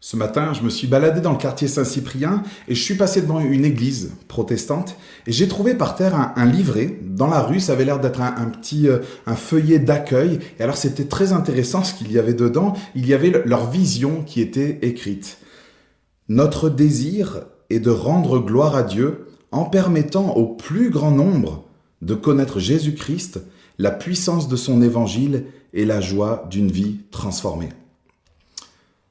Ce matin, je me suis baladé dans le quartier Saint-Cyprien et je suis passé devant une église protestante et j'ai trouvé par terre un, livret. Dans la rue, ça avait l'air d'être un, petit euh, un feuillet d'accueil. Et alors c'était très intéressant ce qu'il y avait dedans. Il y avait leur vision qui était écrite. Notre désir est de rendre gloire à Dieu en permettant au plus grand nombre de connaître Jésus-Christ, la puissance de son évangile et la joie d'une vie transformée.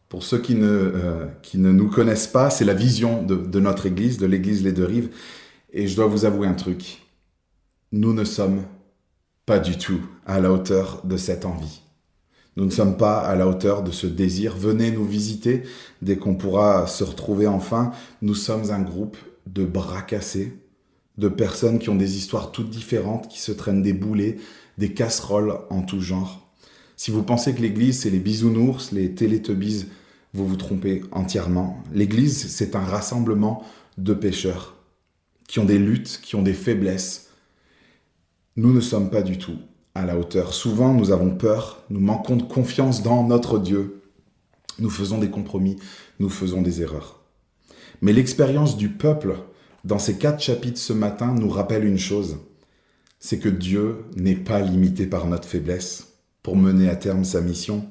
Pour ceux qui ne, euh, qui ne nous connaissent pas, c'est la vision de, de notre Église, de l'Église Les Deux Rives. Et je dois vous avouer un truc. Nous ne sommes pas du tout à la hauteur de cette envie. Nous ne sommes pas à la hauteur de ce désir. Venez nous visiter dès qu'on pourra se retrouver enfin. Nous sommes un groupe de bras cassés, de personnes qui ont des histoires toutes différentes, qui se traînent des boulets, des casseroles en tout genre. Si vous pensez que l'Église, c'est les bisounours, les télétubbies, vous vous trompez entièrement. L'Église, c'est un rassemblement de pécheurs qui ont des luttes, qui ont des faiblesses. Nous ne sommes pas du tout à la hauteur. Souvent, nous avons peur, nous manquons de confiance dans notre Dieu. Nous faisons des compromis, nous faisons des erreurs. Mais l'expérience du peuple dans ces quatre chapitres ce matin nous rappelle une chose, c'est que Dieu n'est pas limité par notre faiblesse pour mener à terme sa mission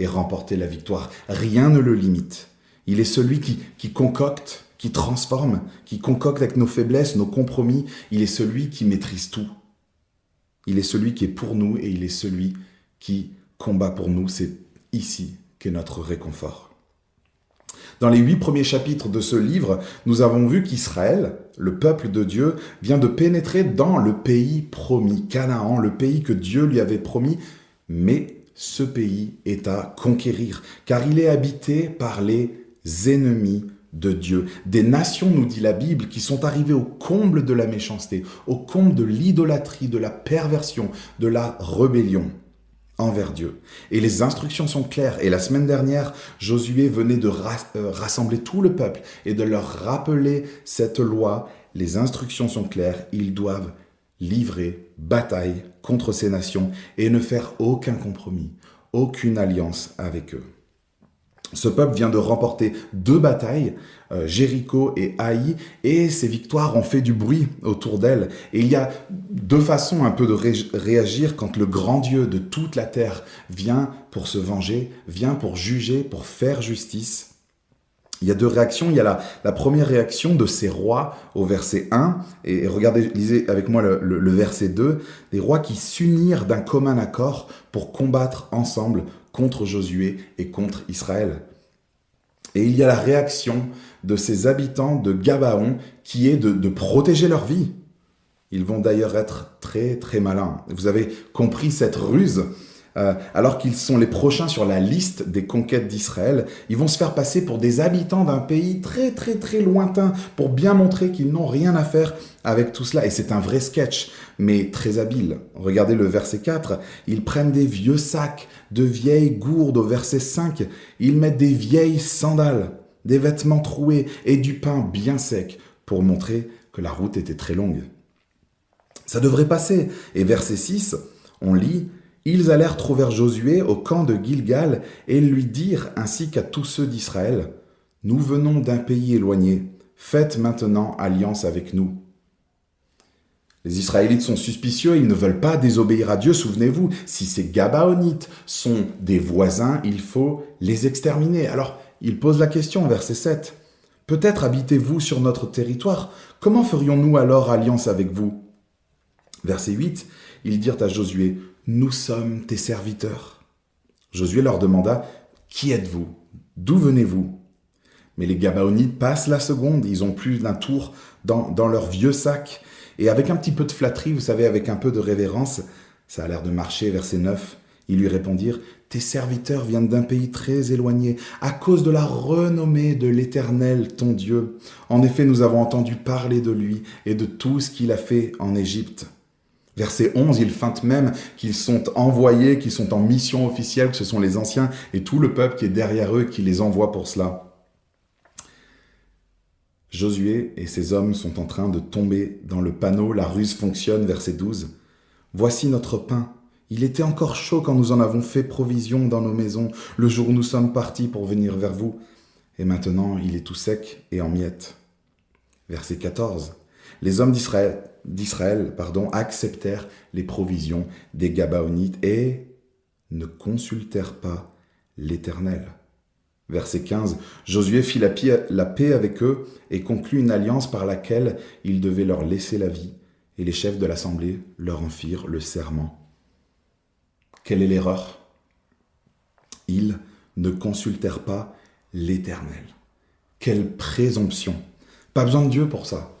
et remporter la victoire. Rien ne le limite. Il est celui qui, qui concocte, qui transforme, qui concocte avec nos faiblesses, nos compromis. Il est celui qui maîtrise tout. Il est celui qui est pour nous et il est celui qui combat pour nous. C'est ici qu'est notre réconfort. Dans les huit premiers chapitres de ce livre, nous avons vu qu'Israël, le peuple de Dieu, vient de pénétrer dans le pays promis, Canaan, le pays que Dieu lui avait promis mais ce pays est à conquérir, car il est habité par les ennemis de Dieu. Des nations, nous dit la Bible, qui sont arrivées au comble de la méchanceté, au comble de l'idolâtrie, de la perversion, de la rébellion envers Dieu. Et les instructions sont claires. Et la semaine dernière, Josué venait de euh, rassembler tout le peuple et de leur rappeler cette loi. Les instructions sont claires. Ils doivent livrer bataille contre ces nations et ne faire aucun compromis, aucune alliance avec eux. Ce peuple vient de remporter deux batailles, euh, Jéricho et Haï, et ces victoires ont fait du bruit autour d'elles. Et il y a deux façons un peu de réagir quand le grand Dieu de toute la terre vient pour se venger, vient pour juger, pour faire justice. Il y a deux réactions. Il y a la, première réaction de ces rois au verset 1, et, regardez, lisez avec moi le, verset 2, des rois qui s'unirent d'un commun accord pour combattre ensemble contre Josué et contre Israël. Et il y a la réaction de ces habitants de Gabaon qui est de protéger leur vie. Ils vont d'ailleurs être très très malins. Vous avez compris cette ruse euh, alors qu'ils sont les prochains sur la liste des conquêtes d'Israël, ils vont se faire passer pour des habitants d'un pays très très très lointain pour bien montrer qu'ils n'ont rien à faire avec tout cela. Et c'est un vrai sketch, mais très habile. Regardez le verset 4, ils prennent des vieux sacs, de vieilles gourdes au verset 5, ils mettent des vieilles sandales, des vêtements troués et du pain bien sec pour montrer que la route était très longue. Ça devrait passer. Et verset 6, on lit ils allèrent trouver Josué au camp de Gilgal et lui dirent ainsi qu'à tous ceux d'Israël, Nous venons d'un pays éloigné, faites maintenant alliance avec nous. Les Israélites sont suspicieux, ils ne veulent pas désobéir à Dieu, souvenez-vous, si ces Gabaonites sont des voisins, il faut les exterminer. Alors, il pose la question, verset 7. Peut-être habitez-vous sur notre territoire, comment ferions-nous alors alliance avec vous? Verset 8, ils dirent à Josué, nous sommes tes serviteurs. Josué leur demanda, Qui êtes-vous? D'où venez-vous? Mais les Gabaonites passent la seconde, ils ont plus d'un tour dans, dans leur vieux sac. Et avec un petit peu de flatterie, vous savez, avec un peu de révérence, ça a l'air de marcher, verset 9, ils lui répondirent, Tes serviteurs viennent d'un pays très éloigné, à cause de la renommée de l'Éternel, ton Dieu. En effet, nous avons entendu parler de lui et de tout ce qu'il a fait en Égypte. Verset 11, il feinte même qu'ils sont envoyés, qu'ils sont en mission officielle, que ce sont les anciens et tout le peuple qui est derrière eux qui les envoie pour cela. Josué et ses hommes sont en train de tomber dans le panneau, la ruse fonctionne, verset 12. Voici notre pain. Il était encore chaud quand nous en avons fait provision dans nos maisons, le jour où nous sommes partis pour venir vers vous. et maintenant il est tout sec et en miettes. Verset 14. Les hommes d'Israël pardon, acceptèrent les provisions des Gabaonites et ne consultèrent pas l'Éternel. Verset 15. Josué fit la paix avec eux et conclut une alliance par laquelle il devait leur laisser la vie, et les chefs de l'assemblée leur en firent le serment. Quelle est l'erreur? Ils ne consultèrent pas l'Éternel. Quelle présomption Pas besoin de Dieu pour ça.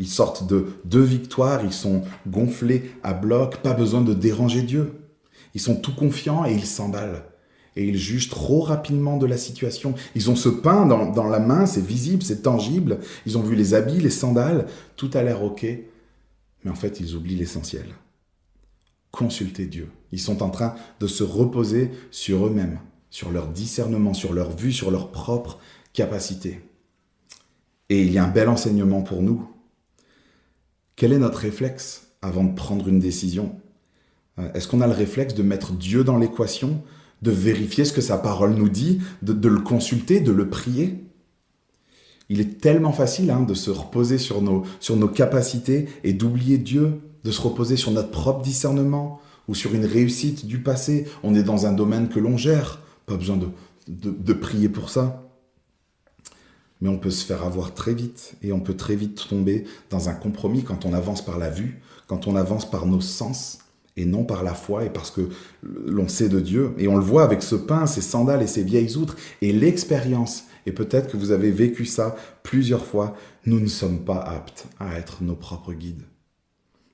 Ils sortent de deux victoires, ils sont gonflés à bloc, pas besoin de déranger Dieu. Ils sont tout confiants et ils s'emballent. Et ils jugent trop rapidement de la situation. Ils ont ce pain dans, la main, c'est visible, c'est tangible. Ils ont vu les habits, les sandales, tout a l'air OK. Mais en fait, ils oublient l'essentiel. Consulter Dieu. Ils sont en train de se reposer sur eux-mêmes sur leur discernement, sur leur vue, sur leur propre capacité. Et il y a un bel enseignement pour nous. Quel est notre réflexe avant de prendre une décision euh, Est-ce qu'on a le réflexe de mettre Dieu dans l'équation, de vérifier ce que sa parole nous dit, de, le consulter, de le prier? Il est tellement facile hein, de se reposer sur nos, capacités et d'oublier Dieu, de se reposer sur notre propre discernement ou sur une réussite du passé. On est dans un domaine que l'on gère. Pas besoin de, prier pour ça. Mais on peut se faire avoir très vite et on peut très vite tomber dans un compromis quand on avance par la vue, quand on avance par nos sens et non par la foi et parce que l'on sait de Dieu. Et on le voit avec ce pain, ces sandales et ces vieilles outres et l'expérience. Et peut-être que vous avez vécu ça plusieurs fois. Nous ne sommes pas aptes à être nos propres guides.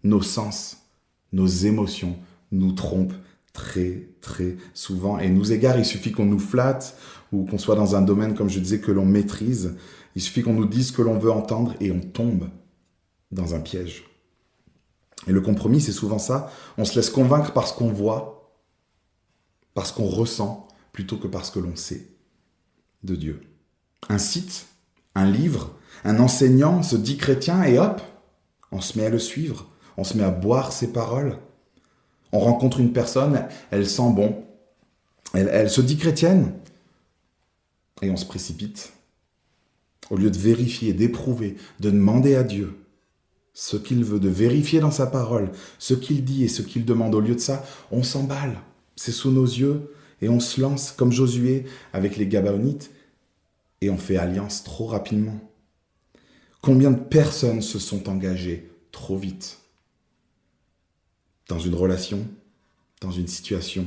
Nos sens, nos émotions nous trompent très, très souvent et nous égare. Il suffit qu'on nous flatte ou qu'on soit dans un domaine, comme je disais, que l'on maîtrise. Il suffit qu'on nous dise ce que l'on veut entendre et on tombe dans un piège. Et le compromis, c'est souvent ça. On se laisse convaincre parce qu'on voit, parce qu'on ressent, plutôt que parce que l'on sait de Dieu. Un site, un livre, un enseignant se dit chrétien et hop, on se met à le suivre, on se met à boire ses paroles, on rencontre une personne, elle sent bon, elle, se dit chrétienne, et on se précipite. Au lieu de vérifier, d'éprouver, de demander à Dieu ce qu'il veut, de vérifier dans sa parole ce qu'il dit et ce qu'il demande, au lieu de ça, on s'emballe. C'est sous nos yeux et on se lance comme Josué avec les Gabaonites et on fait alliance trop rapidement. Combien de personnes se sont engagées trop vite? Dans une relation, dans une situation,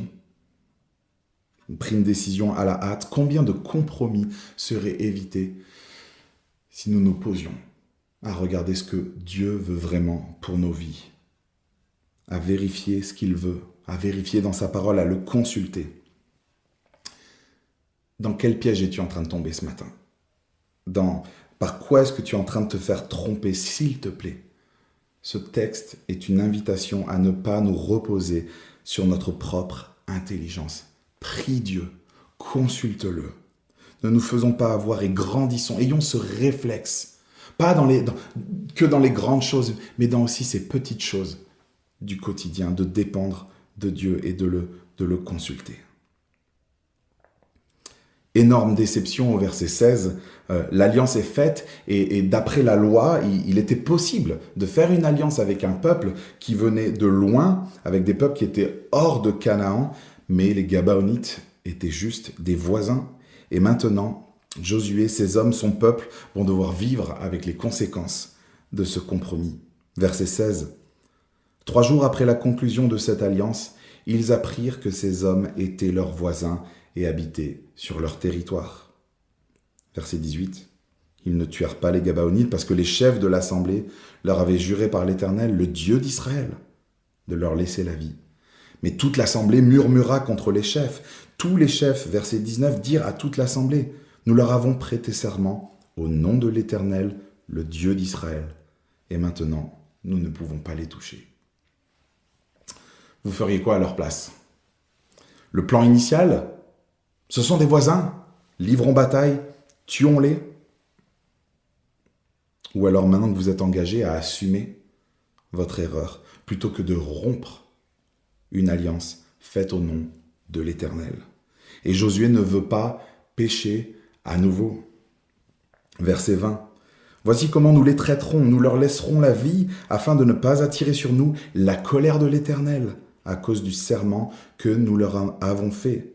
on pris une décision à la hâte, combien de compromis seraient évités si nous nous posions à regarder ce que Dieu veut vraiment pour nos vies, à vérifier ce qu'il veut, à vérifier dans sa parole, à le consulter? Dans quel piège es-tu en train de tomber ce matin? Dans, Par quoi est-ce que tu es en train de te faire tromper, s'il te plaît? Ce texte est une invitation à ne pas nous reposer sur notre propre intelligence. Prie Dieu, consulte-le. Ne nous faisons pas avoir et grandissons, ayons ce réflexe, pas dans les, que dans les grandes choses, mais dans aussi ces petites choses du quotidien, de dépendre de Dieu et de le, consulter. Énorme déception au verset 16. Euh, l'alliance est faite et, d'après la loi, il, était possible de faire une alliance avec un peuple qui venait de loin, avec des peuples qui étaient hors de Canaan, mais les Gabaonites étaient juste des voisins. Et maintenant, Josué, ses hommes, son peuple vont devoir vivre avec les conséquences de ce compromis. Verset 16. Trois jours après la conclusion de cette alliance, ils apprirent que ces hommes étaient leurs voisins et habiter sur leur territoire. Verset 18. Ils ne tuèrent pas les Gabaonites parce que les chefs de l'assemblée leur avaient juré par l'Éternel, le Dieu d'Israël, de leur laisser la vie. Mais toute l'assemblée murmura contre les chefs. Tous les chefs, verset 19, dirent à toute l'assemblée, nous leur avons prêté serment au nom de l'Éternel, le Dieu d'Israël. Et maintenant, nous ne pouvons pas les toucher. Vous feriez quoi à leur place? Le plan initial, ce sont des voisins. Livrons bataille, tuons-les. Ou alors maintenant que vous êtes engagé à assumer votre erreur, plutôt que de rompre une alliance faite au nom de l'Éternel. Et Josué ne veut pas pécher À nouveau, verset 20. Voici comment nous les traiterons, nous leur laisserons la vie afin de ne pas attirer sur nous la colère de l'Éternel à cause du serment que nous leur avons fait.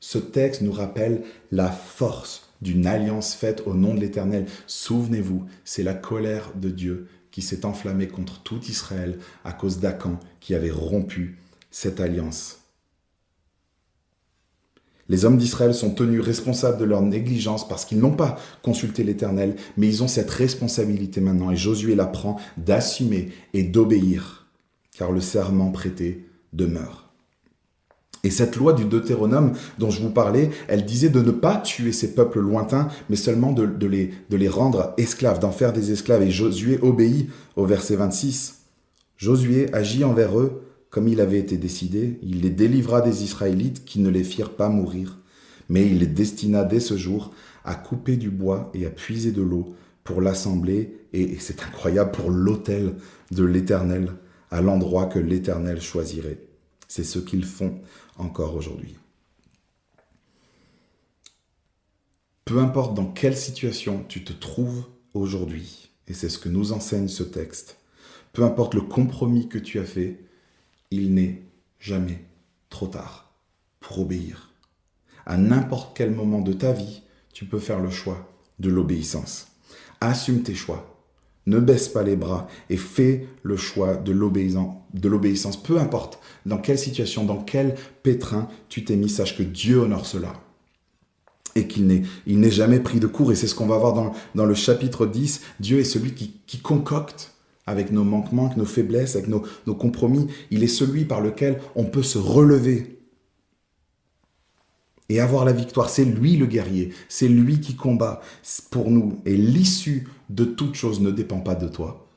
Ce texte nous rappelle la force d'une alliance faite au nom de l'Éternel. Souvenez-vous, c'est la colère de Dieu qui s'est enflammée contre tout Israël à cause d'Acan qui avait rompu cette alliance. Les hommes d'Israël sont tenus responsables de leur négligence parce qu'ils n'ont pas consulté l'Éternel, mais ils ont cette responsabilité maintenant, et Josué l'apprend d'assumer et d'obéir, car le serment prêté demeure. Et cette loi du Deutéronome dont je vous parlais, elle disait de ne pas tuer ces peuples lointains, mais seulement de, les, les rendre esclaves, d'en faire des esclaves. Et Josué obéit au verset 26. Josué agit envers eux comme il avait été décidé, il les délivra des Israélites qui ne les firent pas mourir, mais il les destina dès ce jour à couper du bois et à puiser de l'eau pour l'assembler, et c'est incroyable, pour l'autel de l'Éternel, à l'endroit que l'Éternel choisirait. C'est ce qu'ils font encore aujourd'hui. Peu importe dans quelle situation tu te trouves aujourd'hui, et c'est ce que nous enseigne ce texte, peu importe le compromis que tu as fait, il n'est jamais trop tard pour obéir. À n'importe quel moment de ta vie, tu peux faire le choix de l'obéissance. Assume tes choix. Ne baisse pas les bras et fais le choix de l'obéissance. Peu importe dans quelle situation, dans quel pétrin tu t'es mis, sache que Dieu honore cela. Et qu'il n'est, jamais pris de court. Et c'est ce qu'on va voir dans, le chapitre 10. Dieu est celui qui concocte avec nos manquements, avec nos faiblesses, avec nos, compromis. Il est celui par lequel on peut se relever et avoir la victoire. C'est lui le guerrier, c'est lui qui combat pour nous. Et l'issue de toute chose ne dépend pas de toi.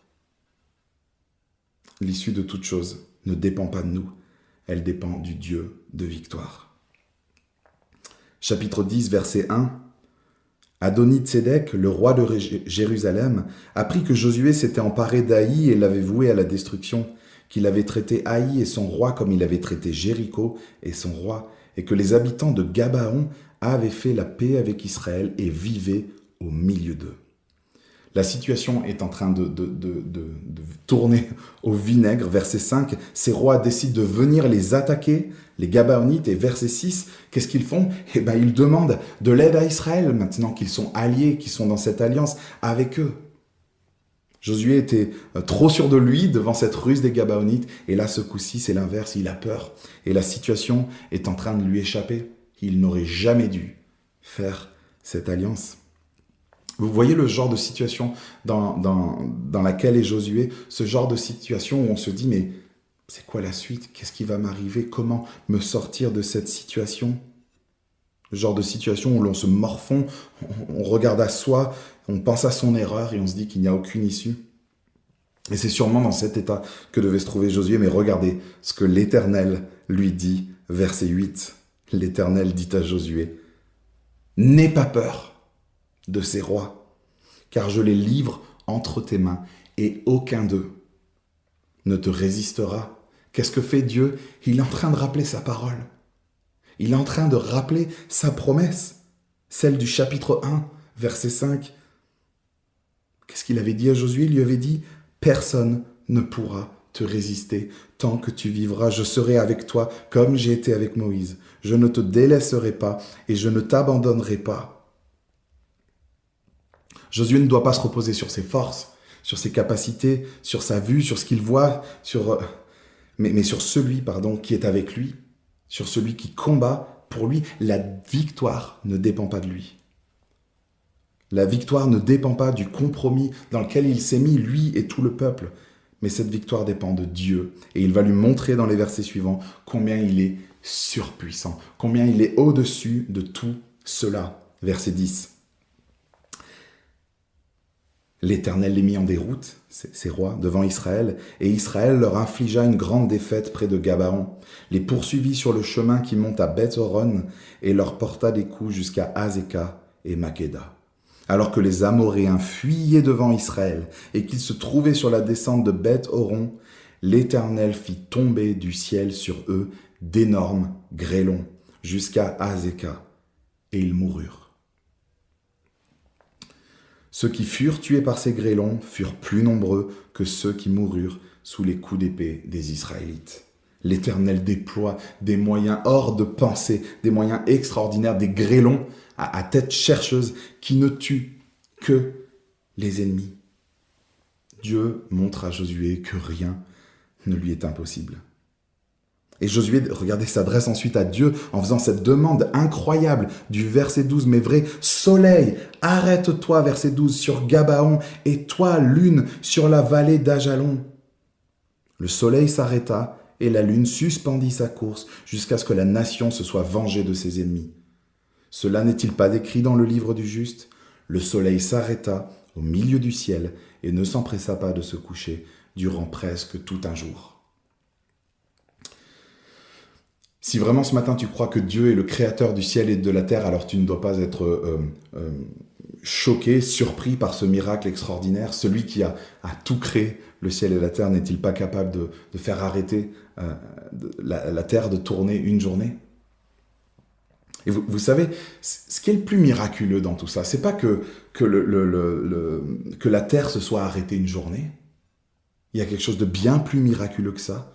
L'issue de toute chose ne dépend pas de nous, elle dépend du Dieu de victoire. Chapitre 10, verset 1. Adoni-Tzedek, le roi de Jérusalem, apprit que Josué s'était emparé d'Aï et l'avait voué à la destruction, qu'il avait traité Haï et son roi comme il avait traité Jéricho et son roi, et que les habitants de Gabaon avaient fait la paix avec Israël et vivaient au milieu d'eux. La situation est en train de, tourner au vinaigre. Verset 5, ces rois décident de venir les attaquer, les Gabaonites. Et verset 6, qu'est-ce qu'ils font? Eh bien, ils demandent de l'aide à Israël, maintenant qu'ils sont alliés, qu'ils sont dans cette alliance avec eux. Josué était euh, trop sûr de lui devant cette ruse des Gabaonites. Et là, ce coup-ci, c'est l'inverse. Il a peur. Et la situation est en train de lui échapper. Il n'aurait jamais dû faire cette alliance. Vous voyez le genre de situation dans, dans, laquelle est Josué, ce genre de situation où on se dit mais c'est quoi la suite? Qu'est-ce qui va m'arriver? Comment me sortir de cette situation? Le genre de situation où l'on se morfond, on, regarde à soi, on pense à son erreur et on se dit qu'il n'y a aucune issue. Et c'est sûrement dans cet état que devait se trouver Josué, mais regardez ce que l'Éternel lui dit, verset 8. L'Éternel dit à Josué, N'aie pas peur de ces rois, car je les livre entre tes mains, et aucun d'eux ne te résistera. Qu'est-ce que fait Dieu? Il est en train de rappeler sa parole. Il est en train de rappeler sa promesse, celle du chapitre 1, verset 5. Qu'est-ce qu'il avait dit à Josué? Il lui avait dit, Personne ne pourra te résister tant que tu vivras. Je serai avec toi comme j'ai été avec Moïse. Je ne te délaisserai pas et je ne t'abandonnerai pas. Josué ne doit pas se reposer sur ses forces, sur ses capacités, sur sa vue, sur ce qu'il voit, sur, euh, mais, mais sur celui pardon, qui est avec lui, sur celui qui combat pour lui. La victoire ne dépend pas de lui. La victoire ne dépend pas du compromis dans lequel il s'est mis, lui et tout le peuple. Mais cette victoire dépend de Dieu. Et il va lui montrer dans les versets suivants combien il est surpuissant, combien il est au-dessus de tout cela. Verset 10. L'Éternel les mit en déroute, ces rois, devant Israël, et Israël leur infligea une grande défaite près de Gabaon, les poursuivit sur le chemin qui monte à beth et leur porta des coups jusqu'à Azeka et Makeda. Alors que les Amoréens fuyaient devant Israël et qu'ils se trouvaient sur la descente de Beth-Horon, l'Éternel fit tomber du ciel sur eux d'énormes grêlons jusqu'à Azeka, et ils moururent. Ceux qui furent tués par ces grêlons furent plus nombreux que ceux qui moururent sous les coups d'épée des Israélites. L'Éternel déploie des moyens hors de pensée, des moyens extraordinaires, des grêlons à, tête chercheuse qui ne tuent que les ennemis. Dieu montre à Josué que rien ne lui est impossible. Et Josué, regardez, s'adresse ensuite à Dieu en faisant cette demande incroyable du verset 12, mais vrai, Soleil, arrête-toi, verset 12, sur Gabaon, et toi, lune, sur la vallée d'Ajalon. Le soleil s'arrêta, et la lune suspendit sa course jusqu'à ce que la nation se soit vengée de ses ennemis. Cela n'est-il pas décrit dans le livre du juste? Le soleil s'arrêta au milieu du ciel et ne s'empressa pas de se coucher durant presque tout un jour. Si vraiment ce matin tu crois que Dieu est le créateur du ciel et de la terre, alors tu ne dois pas être euh, euh, choqué, surpris par ce miracle extraordinaire. Celui qui a, tout créé, le ciel et la terre, n'est-il pas capable de, faire arrêter euh, la, terre de tourner une journée? Et vous, savez, ce qui est le plus miraculeux dans tout ça, c'est pas que, que, que la terre se soit arrêtée une journée. Il y a quelque chose de bien plus miraculeux que ça.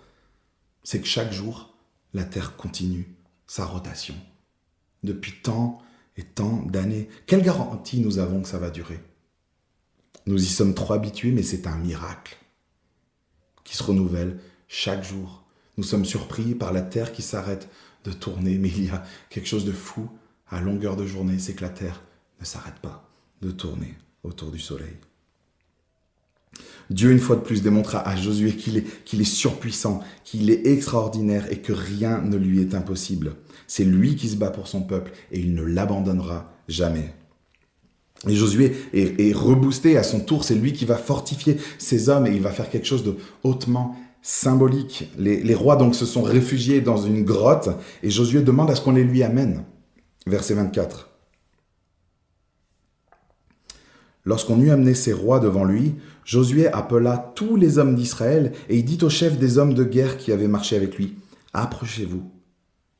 C'est que chaque jour, la Terre continue sa rotation. Depuis tant et tant d'années, quelle garantie nous avons que ça va durer? Nous y sommes trop habitués, mais c'est un miracle qui se renouvelle chaque jour. Nous sommes surpris par la Terre qui s'arrête de tourner, mais il y a quelque chose de fou à longueur de journée, c'est que la Terre ne s'arrête pas de tourner autour du Soleil. Dieu, une fois de plus, démontra à Josué qu'il est, surpuissant, qu'il est extraordinaire et que rien ne lui est impossible. C'est lui qui se bat pour son peuple et il ne l'abandonnera jamais. Et Josué est, reboosté à son tour, c'est lui qui va fortifier ses hommes et il va faire quelque chose de hautement symbolique. Les, les rois donc se sont réfugiés dans une grotte et Josué demande à ce qu'on les lui amène. Verset 24. Lorsqu'on eut amené ces rois devant lui, Josué appela tous les hommes d'Israël et il dit aux chefs des hommes de guerre qui avaient marché avec lui, Approchez-vous,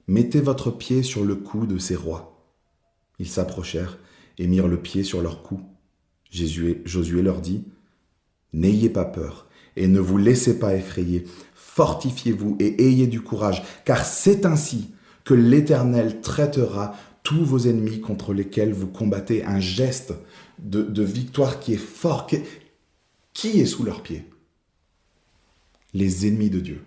mettez votre pied sur le cou de ces rois. Ils s'approchèrent et mirent le pied sur leur cou. Josué leur dit, N'ayez pas peur et ne vous laissez pas effrayer, fortifiez-vous et ayez du courage, car c'est ainsi que l'Éternel traitera tous vos ennemis contre lesquels vous combattez un geste de, victoire qui est fort. Qui est sous leurs pieds? Les ennemis de Dieu.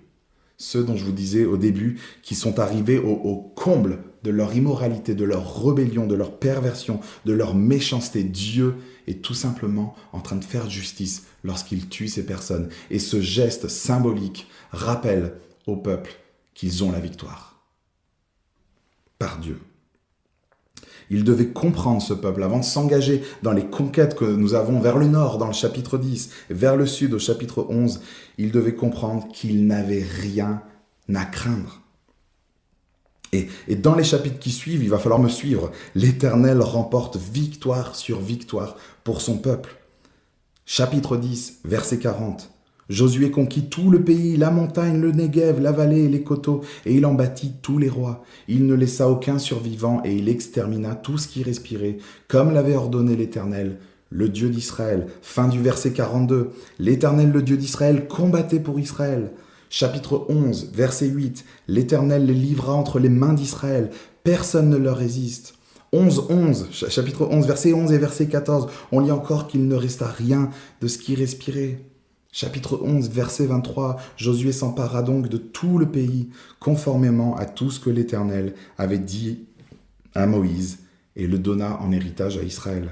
Ceux dont je vous disais au début, qui sont arrivés au, au comble de leur immoralité, de leur rébellion, de leur perversion, de leur méchanceté. Dieu est tout simplement en train de faire justice lorsqu'il tue ces personnes. Et ce geste symbolique rappelle au peuple qu'ils ont la victoire. Par Dieu. Il devait comprendre ce peuple avant de s'engager dans les conquêtes que nous avons vers le nord dans le chapitre 10, vers le sud au chapitre 11. Il devait comprendre qu'il n'avait rien à craindre. Et, dans les chapitres qui suivent, il va falloir me suivre. L'Éternel remporte victoire sur victoire pour son peuple. Chapitre 10, verset 40. Josué conquit tout le pays, la montagne, le Negev, la vallée et les coteaux, et il en bâtit tous les rois. Il ne laissa aucun survivant, et il extermina tout ce qui respirait, comme l'avait ordonné l'Éternel, le Dieu d'Israël. Fin du verset 42. L'Éternel, le Dieu d'Israël, combattait pour Israël. Chapitre 11, verset 8. L'Éternel les livra entre les mains d'Israël. Personne ne leur résiste. 11, 11, chapitre 11, verset 11 et verset 14. On lit encore qu'il ne resta rien de ce qui respirait. Chapitre 11, verset 23, Josué s'empara donc de tout le pays, conformément à tout ce que l'Éternel avait dit à Moïse, et le donna en héritage à Israël.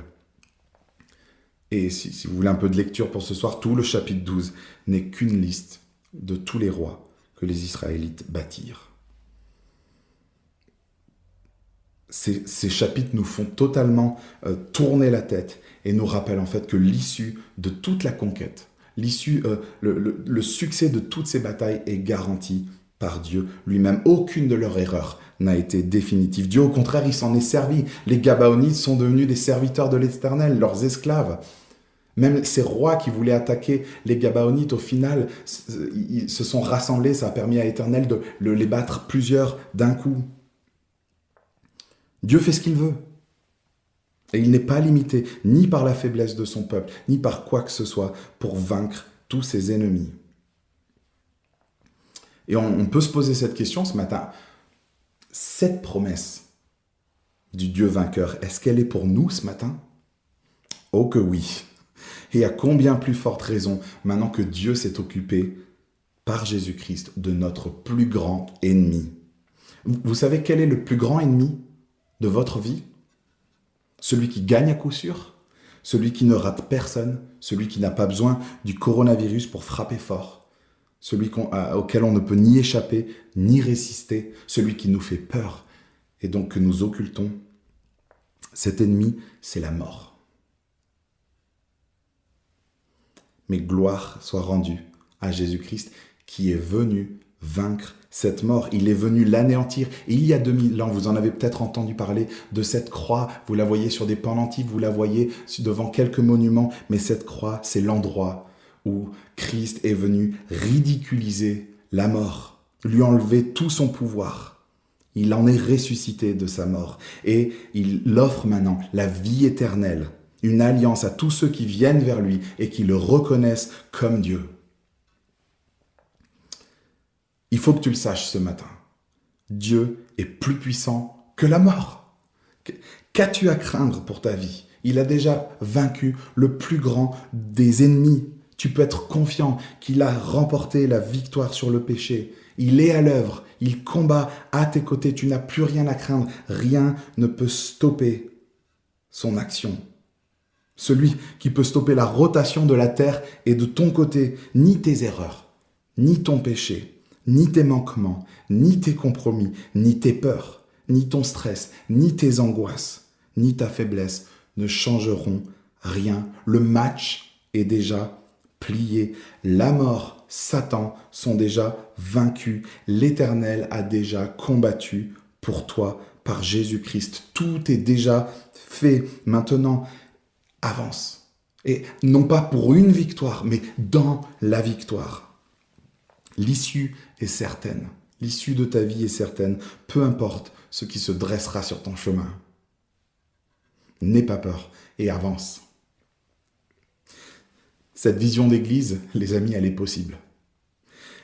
Et si, vous voulez un peu de lecture pour ce soir, tout le chapitre 12 n'est qu'une liste de tous les rois que les Israélites bâtirent. Ces, ces, chapitres nous font totalement euh, tourner la tête et nous rappellent en fait que l'issue de toute la conquête, l'issue, euh, le, succès de toutes ces batailles est garanti par Dieu lui-même. Aucune de leurs erreurs n'a été définitive. Dieu, au contraire, il s'en est servi. Les Gabaonites sont devenus des serviteurs de l'Éternel, leurs esclaves. Même ces rois qui voulaient attaquer les Gabaonites, au final, ils se sont rassemblés. Ça a permis à l'Éternel de les battre plusieurs d'un coup. Dieu fait ce qu'il veut. Et il n'est pas limité ni par la faiblesse de son peuple, ni par quoi que ce soit pour vaincre tous ses ennemis. Et on, peut se poser cette question ce matin. Cette promesse du Dieu vainqueur, est-ce qu'elle est pour nous ce matin? Oh que oui. Et à combien plus forte raison maintenant que Dieu s'est occupé par Jésus-Christ de notre plus grand ennemi? Vous savez quel est le plus grand ennemi de votre vie? Celui qui gagne à coup sûr Celui qui ne rate personne Celui qui n'a pas besoin du coronavirus pour frapper fort Celui auquel on ne peut ni échapper, ni résister Celui qui nous fait peur et donc que nous occultons Cet ennemi, c'est la mort. Mais gloire soit rendue à Jésus-Christ qui est venu vaincre cette mort. Il est venu l'anéantir. il y a 2000 ans, vous en avez peut-être entendu parler de cette croix. Vous la voyez sur des pendentifs, vous la voyez devant quelques monuments. Mais cette croix, c'est l'endroit où Christ est venu ridiculiser la mort, lui enlever tout son pouvoir. Il en est ressuscité de sa mort. Et il offre maintenant la vie éternelle, une alliance à tous ceux qui viennent vers lui et qui le reconnaissent comme Dieu. Il faut que tu le saches ce matin. Dieu est plus puissant que la mort. Qu'as-tu à craindre pour ta vie? Il a déjà vaincu le plus grand des ennemis. Tu peux être confiant qu'il a remporté la victoire sur le péché. Il est à l'œuvre, il combat à tes côtés, tu n'as plus rien à craindre, rien ne peut stopper son action. Celui qui peut stopper la rotation de la terre est de ton côté, ni tes erreurs, ni ton péché ni tes manquements, ni tes compromis, ni tes peurs, ni ton stress, ni tes angoisses, ni ta faiblesse ne changeront rien. Le match est déjà plié. La mort, Satan sont déjà vaincus. L'Éternel a déjà combattu pour toi par Jésus-Christ. Tout est déjà fait. Maintenant, avance. Et non pas pour une victoire, mais dans la victoire. L'issue est certaine. L'issue de ta vie est certaine, peu importe ce qui se dressera sur ton chemin. N'aie pas peur et avance. Cette vision d'Église, les amis, elle est possible.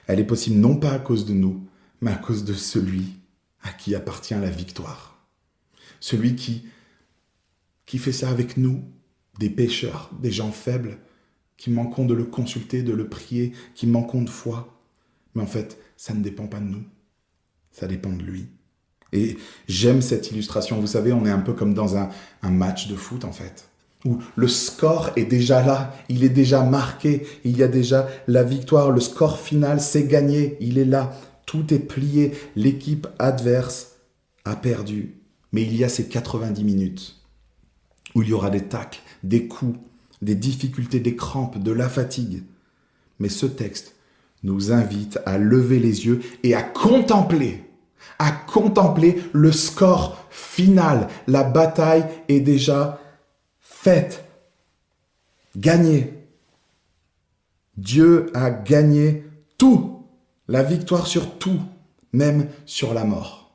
Elle est possible non pas à cause de nous, mais à cause de celui à qui appartient la victoire. Celui qui, qui fait ça avec nous, des pécheurs, des gens faibles, qui manquons de le consulter, de le prier, qui manquons de foi. Mais en fait, ça ne dépend pas de nous. Ça dépend de lui. Et j'aime cette illustration. Vous savez, on est un peu comme dans un, match de foot, en fait, où le score est déjà là, il est déjà marqué, il y a déjà la victoire, le score final, c'est gagné, il est là, tout est plié, l'équipe adverse a perdu. Mais il y a ces 90 minutes où il y aura des tacles, des coups, des difficultés, des crampes, de la fatigue. Mais ce texte nous invite à lever les yeux et à contempler, à contempler le score final. La bataille est déjà faite, gagnée. Dieu a gagné tout, la victoire sur tout, même sur la mort.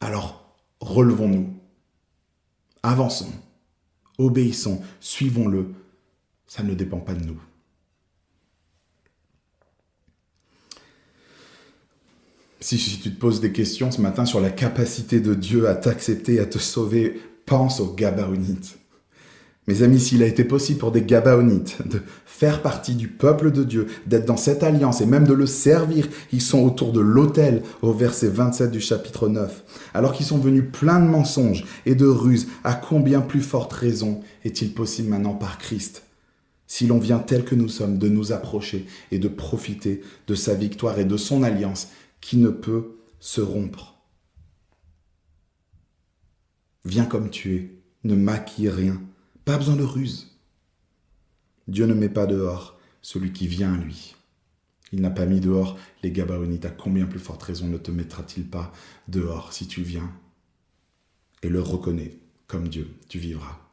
Alors, relevons-nous, avançons, obéissons, suivons-le. Ça ne dépend pas de nous. Si, tu te poses des questions ce matin sur la capacité de Dieu à t'accepter, à te sauver, pense aux Gabaonites. Mes amis, s'il a été possible pour des Gabaonites de faire partie du peuple de Dieu, d'être dans cette alliance et même de le servir, ils sont autour de l'autel au verset 27 du chapitre 9. Alors qu'ils sont venus pleins de mensonges et de ruses, à combien plus forte raison est-il possible maintenant par Christ si l'on vient tel que nous sommes de nous approcher et de profiter de sa victoire et de son alliance qui ne peut se rompre. Viens comme tu es, ne maquille rien, pas besoin de ruse. Dieu ne met pas dehors celui qui vient à lui. Il n'a pas mis dehors les Gabaonites. À combien plus forte raison ne te mettra-t-il pas dehors si tu viens et le reconnais comme Dieu, tu vivras.